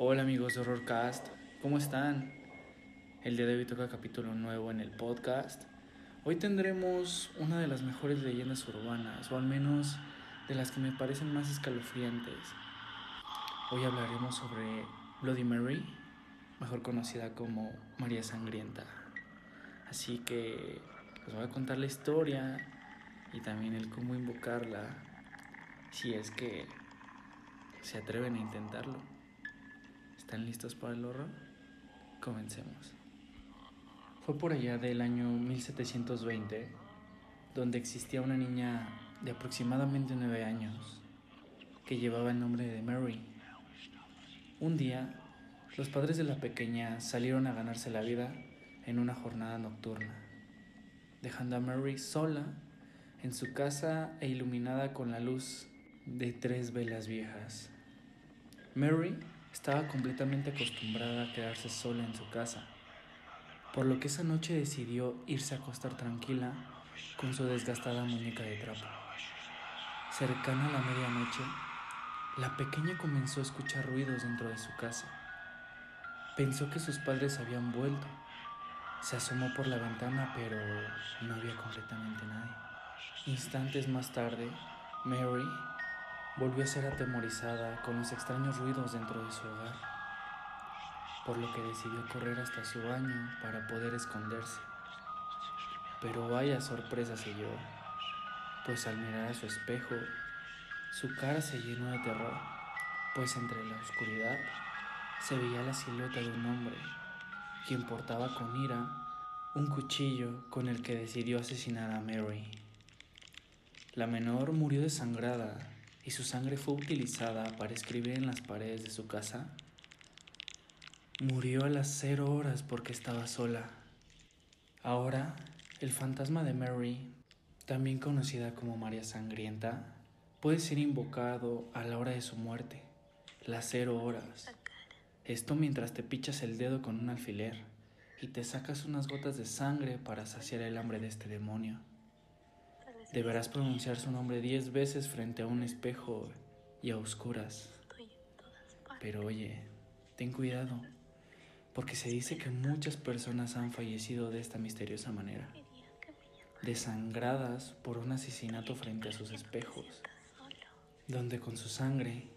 Hola amigos de Horrorcast, ¿cómo están? El día de hoy toca capítulo nuevo en el podcast. Hoy tendremos una de las mejores leyendas urbanas, o al menos de las que me parecen más escalofriantes. Hoy hablaremos sobre Bloody Mary, mejor conocida como María Sangrienta. Así que les voy a contar la historia y también el cómo invocarla, si es que se atreven a intentarlo. ¿Están listos para el horror? Comencemos. Fue por allá del año 1720, donde existía una niña de aproximadamente nueve años que llevaba el nombre de Mary. Un día, los padres de la pequeña salieron a ganarse la vida en una jornada nocturna, dejando a Mary sola en su casa e iluminada con la luz de tres velas viejas. Mary estaba completamente acostumbrada a quedarse sola en su casa, por lo que esa noche decidió irse a acostar tranquila con su desgastada muñeca de trapo. Cercana a la medianoche, la pequeña comenzó a escuchar ruidos dentro de su casa. Pensó que sus padres habían vuelto. Se asomó por la ventana, pero no había completamente nadie. Instantes más tarde, Mary volvió a ser atemorizada con los extraños ruidos dentro de su hogar, por lo que decidió correr hasta su baño para poder esconderse. Pero vaya sorpresa se llevó, pues al mirar a su espejo, su cara se llenó de terror, pues entre la oscuridad se veía la silueta de un hombre, quien portaba con ira un cuchillo con el que decidió asesinar a Mary. La menor murió desangrada y su sangre fue utilizada para escribir en las paredes de su casa, murió a las cero horas porque estaba sola. Ahora, el fantasma de Mary, también conocida como María Sangrienta, puede ser invocado a la hora de su muerte, las cero horas. Esto mientras te pichas el dedo con un alfiler y te sacas unas gotas de sangre para saciar el hambre de este demonio. Deberás pronunciar su nombre diez veces frente a un espejo y a oscuras. Pero oye, ten cuidado, porque se dice que muchas personas han fallecido de esta misteriosa manera, desangradas por un asesinato frente a sus espejos, donde con su sangre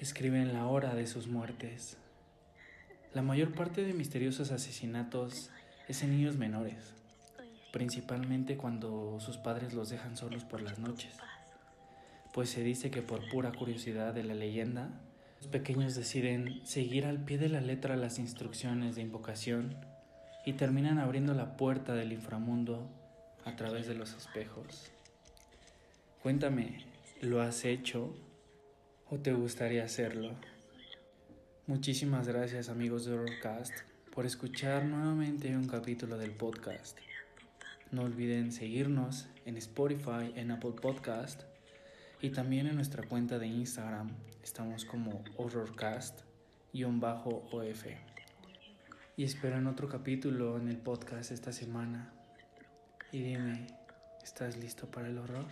escriben la hora de sus muertes. La mayor parte de misteriosos asesinatos es en niños menores principalmente cuando sus padres los dejan solos por las noches, pues se dice que por pura curiosidad de la leyenda, los pequeños deciden seguir al pie de la letra las instrucciones de invocación y terminan abriendo la puerta del inframundo a través de los espejos. Cuéntame, ¿lo has hecho o te gustaría hacerlo? Muchísimas gracias amigos de Horrorcast por escuchar nuevamente un capítulo del podcast. No olviden seguirnos en Spotify, en Apple Podcast y también en nuestra cuenta de Instagram. Estamos como horrorcast-of. Y esperan otro capítulo en el podcast esta semana. Y dime, ¿estás listo para el horror?